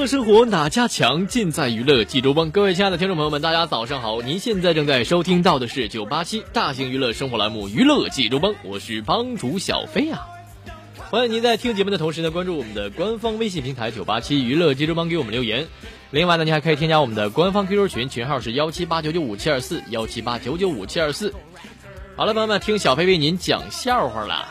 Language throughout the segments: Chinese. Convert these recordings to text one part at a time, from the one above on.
乐生活哪家强？尽在娱乐济州帮。各位亲爱的听众朋友们，大家早上好！您现在正在收听到的是九八七大型娱乐生活栏目《娱乐济州帮》，我是帮主小飞啊。欢迎您在听节目的同时呢，关注我们的官方微信平台九八七娱乐济州帮，给我们留言。另外呢，您还可以添加我们的官方 QQ 群，群号是幺七八九九五七二四幺七八九九五七二四。好了，朋友们，听小飞为您讲笑话了。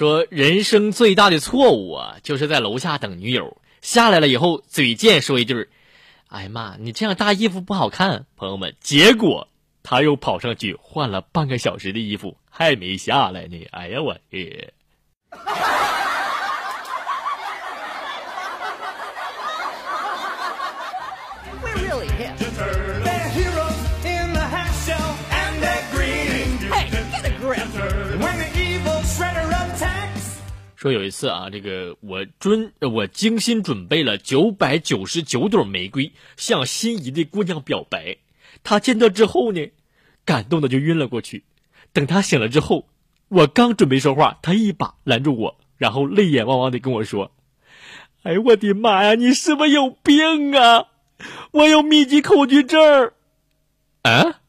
说人生最大的错误啊，就是在楼下等女友下来了以后，嘴贱说一句：“哎呀妈，你这样搭衣服不好看。”朋友们，结果他又跑上去换了半个小时的衣服，还没下来呢。哎呀，我去！说有一次啊，这个我准我精心准备了九百九十九朵玫瑰，向心仪的姑娘表白。她见到之后呢，感动的就晕了过去。等她醒了之后，我刚准备说话，她一把拦住我，然后泪眼汪汪的跟我说：“哎我的妈呀，你是不是有病啊？我有密集恐惧症。”啊？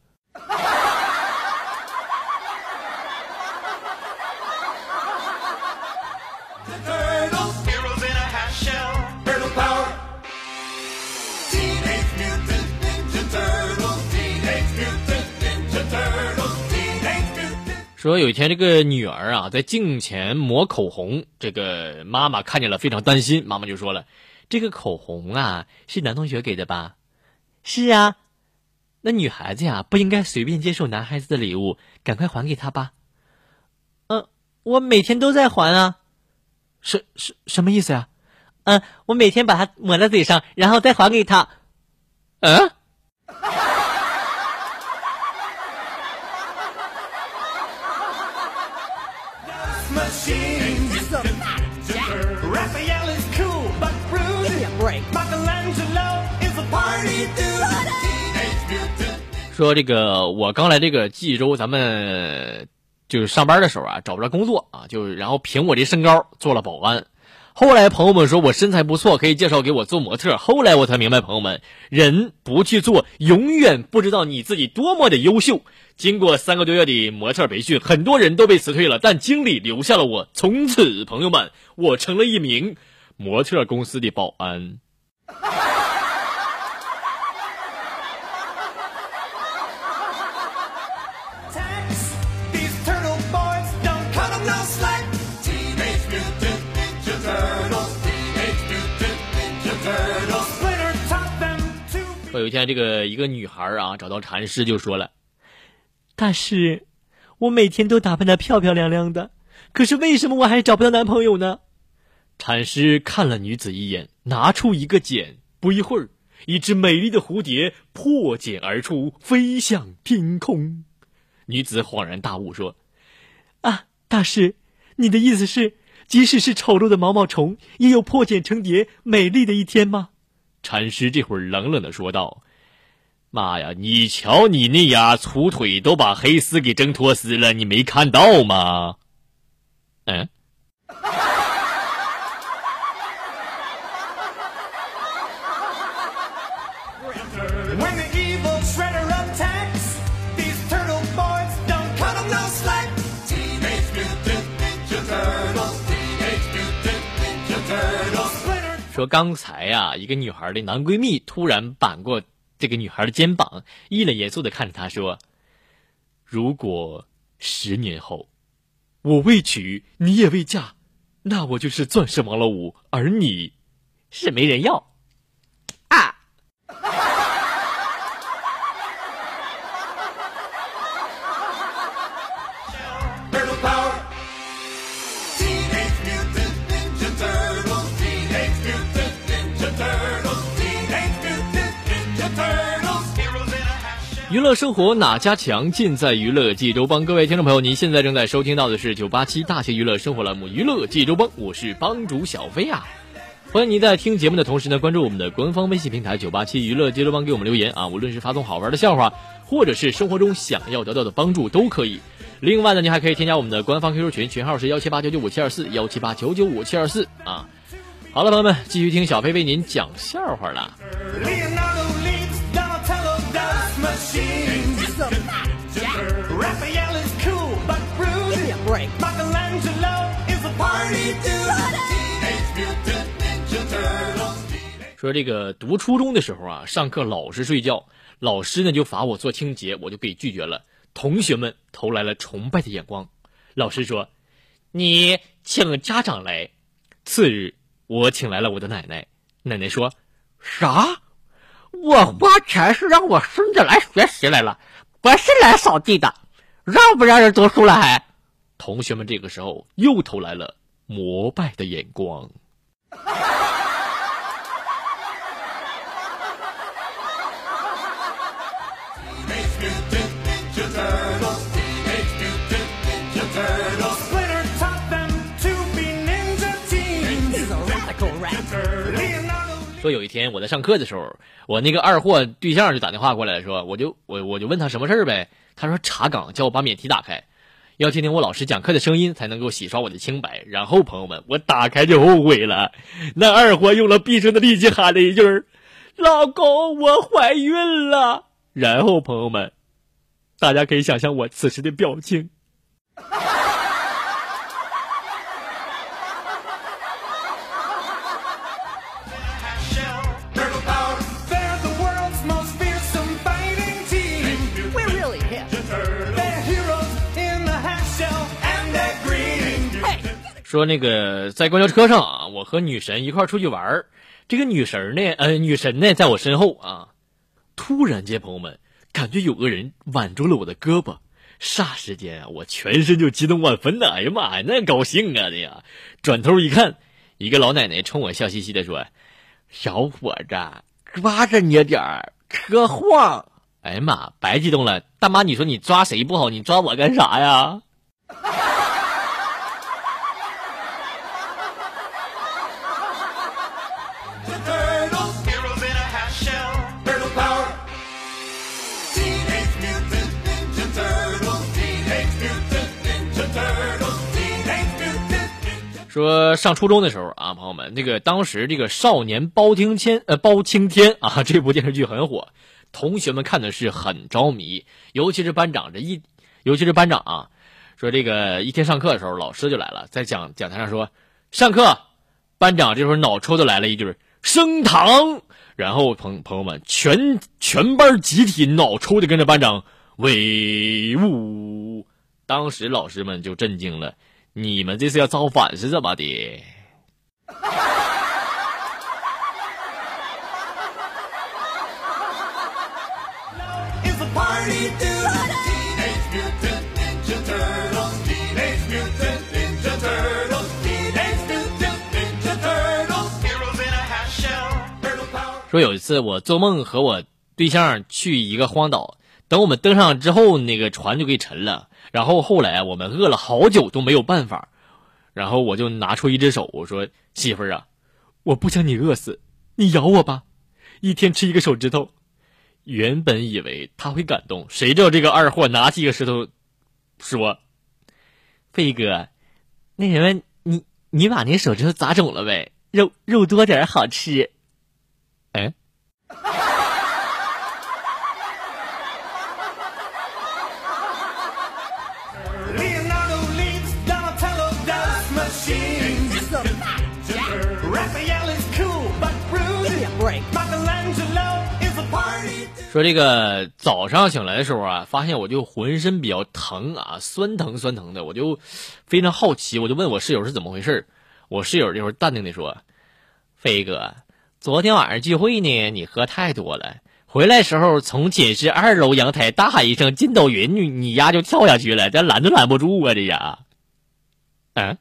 说有一天，这个女儿啊在镜前抹口红，这个妈妈看见了，非常担心。妈妈就说了：“这个口红啊，是男同学给的吧？”“是啊。”“那女孩子呀，不应该随便接受男孩子的礼物，赶快还给他吧。”“嗯，我每天都在还啊。”“什什什么意思呀？”“嗯，我每天把它抹在嘴上，然后再还给他。”“嗯。”说这个，我刚来这个济州，咱们就是上班的时候啊，找不着工作啊，就然后凭我这身高做了保安。后来朋友们说我身材不错，可以介绍给我做模特。后来我才明白，朋友们，人不去做，永远不知道你自己多么的优秀。经过三个多月的模特培训，很多人都被辞退了，但经理留下了我。从此，朋友们，我成了一名模特公司的保安。有一天，这个一个女孩啊，找到禅师就说了：“大师，我每天都打扮的漂漂亮亮的，可是为什么我还找不到男朋友呢？”禅师看了女子一眼，拿出一个茧，不一会儿，一只美丽的蝴蝶破茧而出，飞向天空。女子恍然大悟说：“啊，大师，你的意思是，即使是丑陋的毛毛虫，也有破茧成蝶美丽的一天吗？”禅师这会儿冷冷的说道：“妈呀，你瞧你那丫粗腿都把黑丝给挣脱丝了，你没看到吗？”嗯。刚才呀，一个女孩的男闺蜜突然扳过这个女孩的肩膀，一脸严肃的看着她说：“如果十年后我未娶，你也未嫁，那我就是钻石王老五，而你是没人要。”娱乐生活哪家强？尽在娱乐济州帮。各位听众朋友，您现在正在收听到的是九八七大型娱乐生活栏目《娱乐济州帮》，我是帮主小飞啊。欢迎您在听节目的同时呢，关注我们的官方微信平台九八七娱乐济州帮，给我们留言啊。无论是发送好玩的笑话，或者是生活中想要得到的帮助，都可以。另外呢，您还可以添加我们的官方 QQ 群，群号是幺七八九九五七二四幺七八九九五七二四啊。好了，朋友们，继续听小飞为您讲笑话了。说这个读初中的时候啊，上课老是睡觉，老师呢就罚我做清洁，我就给拒绝了。同学们投来了崇拜的眼光。老师说：“你请家长来。”次日，我请来了我的奶奶。奶奶说：“啥？我花钱是让我孙子来学习来了，不是来扫地的。让不让人读书了？还？”同学们这个时候又投来了膜拜的眼光。说有一天我在上课的时候，我那个二货对象就打电话过来，说我就我我就问他什么事儿呗。他说查岗，叫我把免提打开，要听听我老师讲课的声音，才能够洗刷我的清白。然后朋友们，我打开就后悔了。那二货用了毕生的力气喊了一句：“老公，我怀孕了。”然后朋友们，大家可以想象我此时的表情。说那个在公交车上啊，我和女神一块出去玩儿，这个女神呢，呃，女神呢在我身后啊，突然间，朋友们感觉有个人挽住了我的胳膊，霎时间啊，我全身就激动万分呐！哎呀妈呀，那高兴啊的呀！转头一看，一个老奶奶冲我笑嘻嘻的说：“小伙子，抓着你点儿，车晃！”哎呀妈，白激动了！大妈，你说你抓谁不好，你抓我干啥呀？说上初中的时候啊，朋友们，那个当时这个少年包青天呃包青天啊，这部电视剧很火，同学们看的是很着迷，尤其是班长这一，尤其是班长啊，说这个一天上课的时候，老师就来了，在讲讲台上说上课，班长这时候脑抽的来了一句升堂，然后朋朋友们全全班集体脑抽的跟着班长威武，当时老师们就震惊了。你们这是要造反是怎么的？说有一次我做梦和我对象去一个荒岛，等我们登上之后，那个船就给沉了。然后后来我们饿了好久都没有办法，然后我就拿出一只手，我说：“媳妇儿啊，我不想你饿死，你咬我吧，一天吃一个手指头。”原本以为他会感动，谁知道这个二货拿起一个石头，说：“飞哥，那什么，你你把那手指头砸肿了呗？肉肉多点好吃。”哎。说这个早上醒来的时候啊，发现我就浑身比较疼啊，酸疼酸疼的，我就非常好奇，我就问我室友是怎么回事我室友这会儿淡定的说：“飞哥，昨天晚上聚会呢，你喝太多了，回来时候从寝室二楼阳台大喊一声‘筋斗云’，你你丫就跳下去了，这拦都拦不住啊，这呀，嗯。”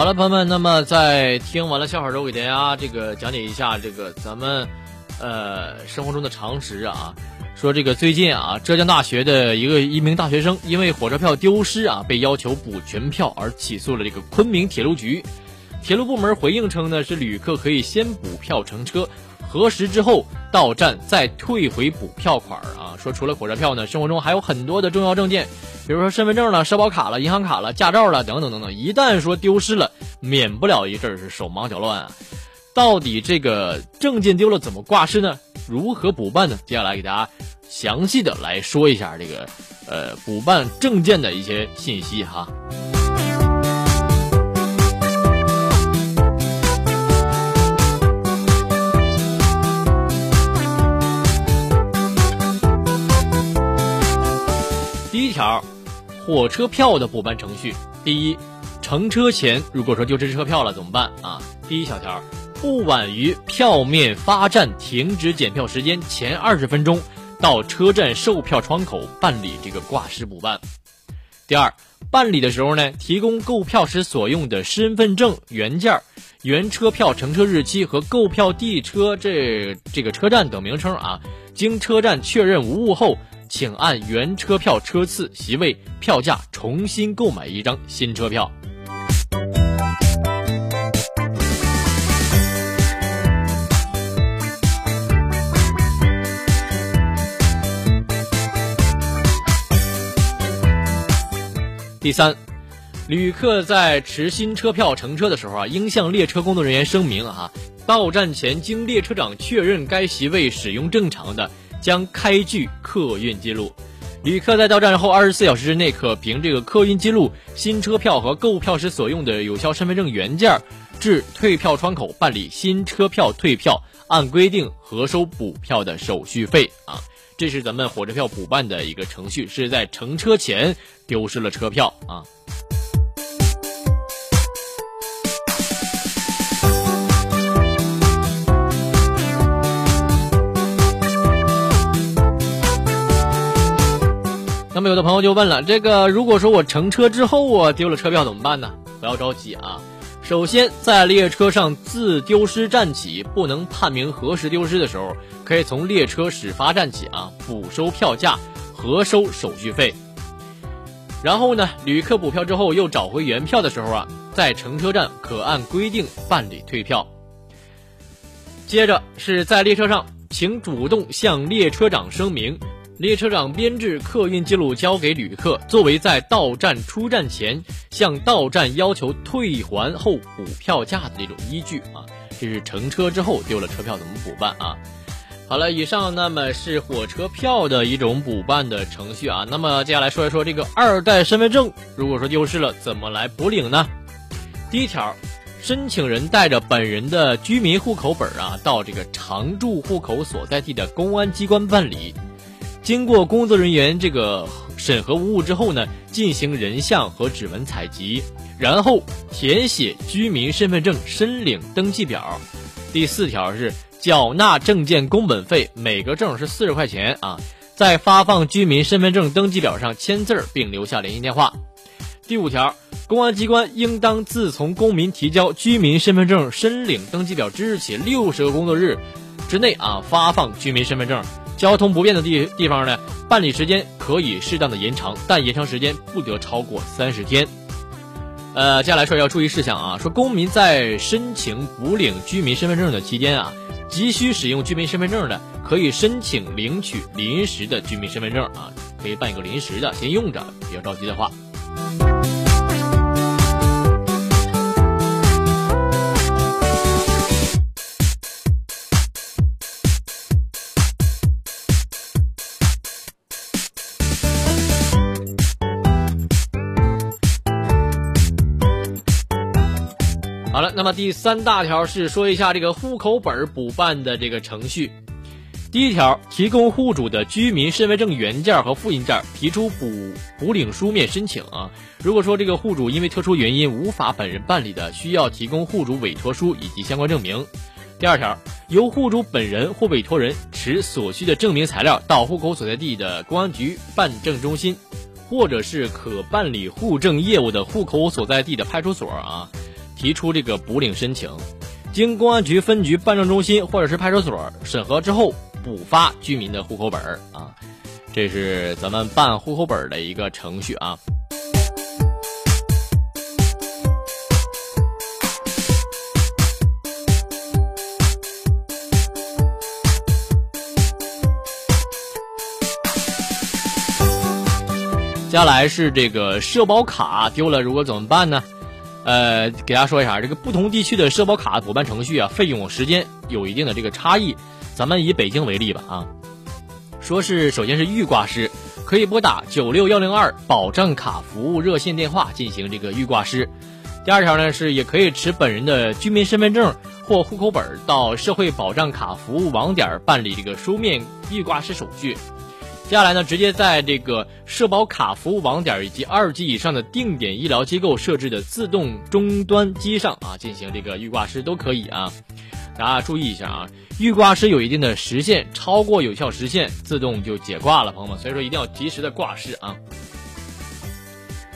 好了，朋友们，那么在听完了笑话之后，给大家这个讲解一下这个咱们呃生活中的常识啊。说这个最近啊，浙江大学的一个一名大学生因为火车票丢失啊，被要求补全票而起诉了这个昆明铁路局。铁路部门回应称呢，是旅客可以先补票乘车，核实之后到站再退回补票款啊。说除了火车票呢，生活中还有很多的重要证件。比如说身份证了、社保卡了、银行卡了、驾照了等等等等，一旦说丢失了，免不了一阵是手忙脚乱啊。到底这个证件丢了怎么挂失呢？如何补办呢？接下来给大家详细的来说一下这个呃补办证件的一些信息哈。火车票的补办程序，第一，乘车前如果说丢失车票了怎么办啊？第一小条，不晚于票面发站停止检票时间前二十分钟，到车站售票窗口办理这个挂失补办。第二，办理的时候呢，提供购票时所用的身份证原件、原车票乘车日期和购票地车这这个车站等名称啊，经车站确认无误后。请按原车票车次、席位、票价重新购买一张新车票。第三，旅客在持新车票乘车的时候啊，应向列车工作人员声明啊，到站前经列车长确认该席位使用正常的。将开具客运记录，旅客在到站后二十四小时之内，可凭这个客运记录、新车票和购票时所用的有效身份证原件，至退票窗口办理新车票退票，按规定核收补票的手续费啊。这是咱们火车票补办的一个程序，是在乘车前丢失了车票啊。那么有的朋友就问了，这个如果说我乘车之后我丢了车票怎么办呢？不要着急啊，首先在列车上自丢失站起不能判明何时丢失的时候，可以从列车始发站起啊补收票价，核收手续费。然后呢，旅客补票之后又找回原票的时候啊，在乘车站可按规定办理退票。接着是在列车上，请主动向列车长声明。列车长编制客运记录交给旅客，作为在到站出站前向到站要求退还后补票价的这种依据啊。这是乘车之后丢了车票怎么补办啊？好了，以上那么是火车票的一种补办的程序啊。那么接下来说一说这个二代身份证，如果说丢失了，怎么来补领呢？第一条，申请人带着本人的居民户口本啊，到这个常住户口所在地的公安机关办理。经过工作人员这个审核无误之后呢，进行人像和指纹采集，然后填写居民身份证申领登记表。第四条是缴纳证件工本费，每个证是四十块钱啊。在发放居民身份证登记表上签字并留下联系电话。第五条，公安机关应当自从公民提交居民身份证申领登记表之日起六十个工作日之内啊发放居民身份证。交通不便的地地方呢，办理时间可以适当的延长，但延长时间不得超过三十天。呃，接下来说要注意事项啊，说公民在申请补领居民身份证的期间啊，急需使用居民身份证的，可以申请领取临时的居民身份证啊，可以办一个临时的，先用着，比较着急的话。好了，那么第三大条是说一下这个户口本补办的这个程序。第一条，提供户主的居民身份证原件和复印件，提出补补领书面申请啊。如果说这个户主因为特殊原因无法本人办理的，需要提供户主委托书以及相关证明。第二条，由户主本人或委托人持所需的证明材料到户口所在地的公安局办证中心，或者是可办理户政业务的户口所在地的派出所啊。提出这个补领申请，经公安局分局办证中心或者是派出所审核之后，补发居民的户口本啊，这是咱们办户口本的一个程序啊。接下来是这个社保卡丢了，如果怎么办呢？呃，给大家说一下，这个不同地区的社保卡补办程序啊，费用时间有一定的这个差异。咱们以北京为例吧，啊，说是首先是预挂失，可以拨打九六幺零二保障卡服务热线电话进行这个预挂失。第二条呢是也可以持本人的居民身份证或户口本到社会保障卡服务网点办理这个书面预挂失手续。接下来呢，直接在这个社保卡服务网点以及二级以上的定点医疗机构设置的自动终端机上啊，进行这个预挂失都可以啊。大家注意一下啊，预挂失有一定的时限，超过有效时限自动就解挂了，朋友们，所以说一定要及时的挂失啊。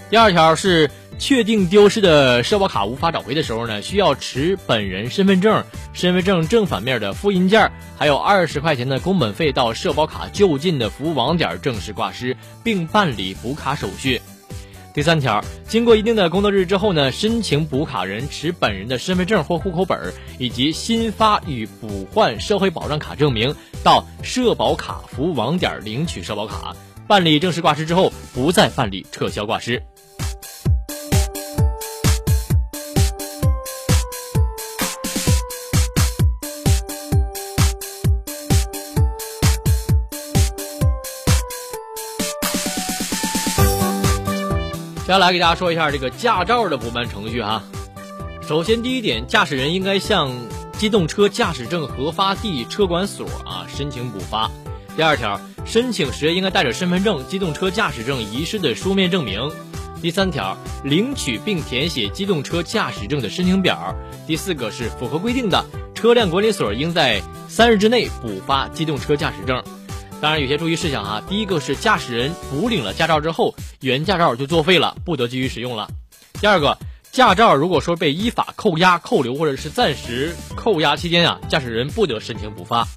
第二条是。确定丢失的社保卡无法找回的时候呢，需要持本人身份证、身份证正反面的复印件，还有二十块钱的工本费到社保卡就近的服务网点正式挂失，并办理补卡手续。第三条，经过一定的工作日之后呢，申请补卡人持本人的身份证或户口本以及新发与补换社会保障卡证明到社保卡服务网点领取社保卡，办理正式挂失之后，不再办理撤销挂失。接下来给大家说一下这个驾照的补办程序哈。首先，第一点，驾驶人应该向机动车驾驶证核发地车管所啊申请补发。第二条，申请时应该带着身份证、机动车驾驶证遗失的书面证明。第三条，领取并填写机动车驾驶证的申请表。第四个是符合规定的，车辆管理所应在三日之内补发机动车驾驶证。当然，有些注意事项啊。第一个是驾驶人补领了驾照之后，原驾照就作废了，不得继续使用了。第二个，驾照如果说被依法扣押、扣留或者是暂时扣押期间啊，驾驶人不得申请补发。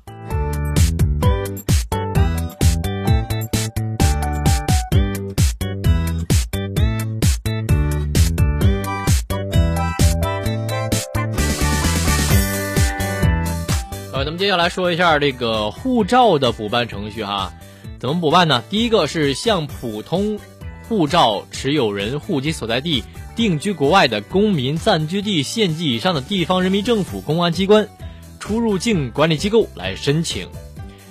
接下来说一下这个护照的补办程序哈，怎么补办呢？第一个是向普通护照持有人户籍所在地定居国外的公民暂居地县级以上的地方人民政府公安机关出入境管理机构来申请。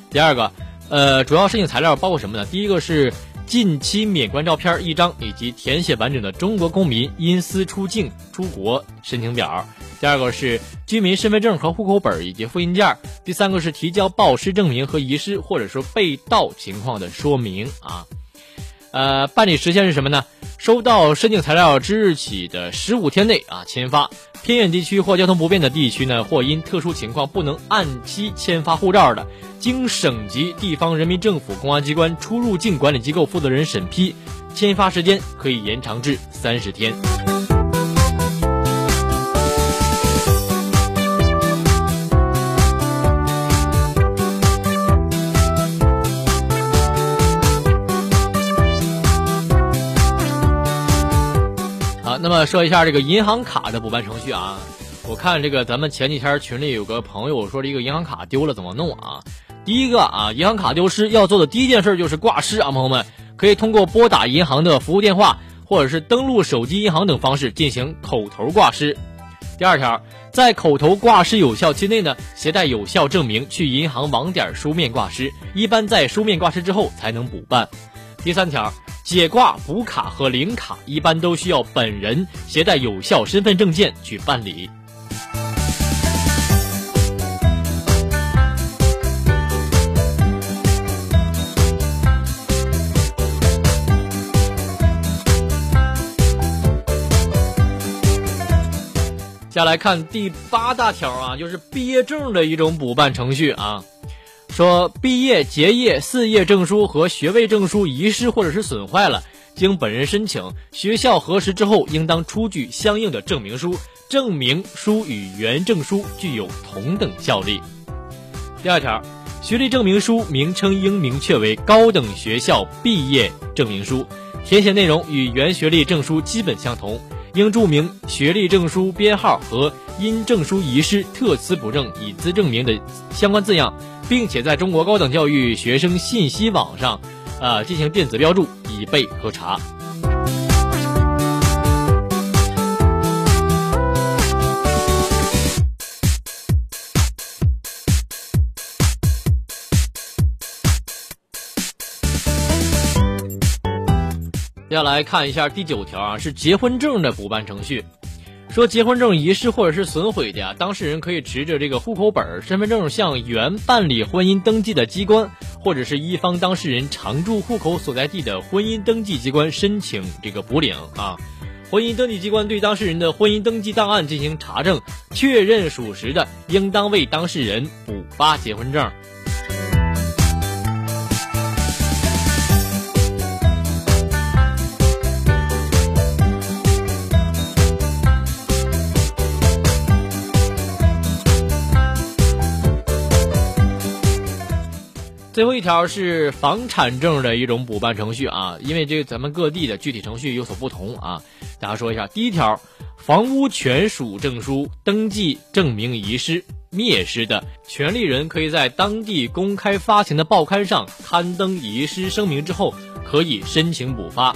第二个，呃，主要申请材料包括什么呢？第一个是近期免冠照片一张，以及填写完整的中国公民因私出境出国申请表。第二个是居民身份证和户口本以及复印件，第三个是提交报失证明和遗失或者说被盗情况的说明啊。呃，办理时限是什么呢？收到申请材料之日起的十五天内啊签发。偏远地区或交通不便的地区呢，或因特殊情况不能按期签发护照的，经省级地方人民政府公安机关出入境管理机构负责人审批，签发时间可以延长至三十天。那么说一下这个银行卡的补办程序啊，我看这个咱们前几天群里有个朋友说这个银行卡丢了怎么弄啊？第一个啊，银行卡丢失要做的第一件事就是挂失啊，朋友们，可以通过拨打银行的服务电话，或者是登录手机银行等方式进行口头挂失。第二条，在口头挂失有效期内呢，携带有效证明去银行网点书面挂失，一般在书面挂失之后才能补办。第三条，解挂、补卡和领卡一般都需要本人携带有效身份证件去办理。再来看第八大条啊，就是毕业证的一种补办程序啊。说毕业、结业、四业证书和学位证书遗失或者是损坏了，经本人申请，学校核实之后，应当出具相应的证明书，证明书与原证书具有同等效力。第二条，学历证明书名称应明确为高等学校毕业证明书，填写内容与原学历证书基本相同。应注明学历证书编号和因证书遗失特此补证以资证明的相关字样，并且在中国高等教育学生信息网上，呃进行电子标注，以备核查。要来看一下第九条啊，是结婚证的补办程序。说结婚证遗失或者是损毁的呀，当事人可以持着这个户口本、身份证向原办理婚姻登记的机关，或者是一方当事人常住户口所在地的婚姻登记机关申请这个补领啊。婚姻登记机关对当事人的婚姻登记档案进行查证，确认属实的，应当为当事人补发结婚证。最后一条是房产证的一种补办程序啊，因为这个咱们各地的具体程序有所不同啊，大家说一下。第一条，房屋权属证书登记证明遗失、灭失的，权利人可以在当地公开发行的报刊上刊登遗失声明之后，可以申请补发。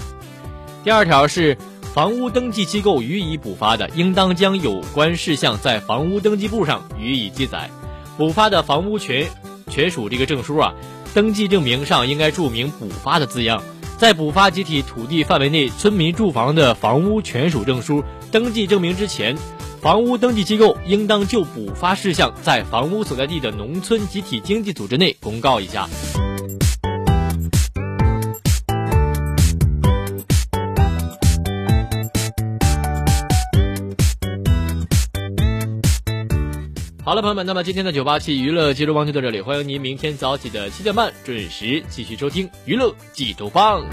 第二条是房屋登记机构予以补发的，应当将有关事项在房屋登记簿上予以记载。补发的房屋权。权属这个证书啊，登记证明上应该注明补发的字样。在补发集体土地范围内村民住房的房屋权属证书登记证明之前，房屋登记机构应当就补发事项在房屋所在地的农村集体经济组织内公告一下。好了，朋友们，那么今天的九八七娱乐记录棒就到这里，欢迎您明天早起的七点半准时继续收听娱乐济州棒。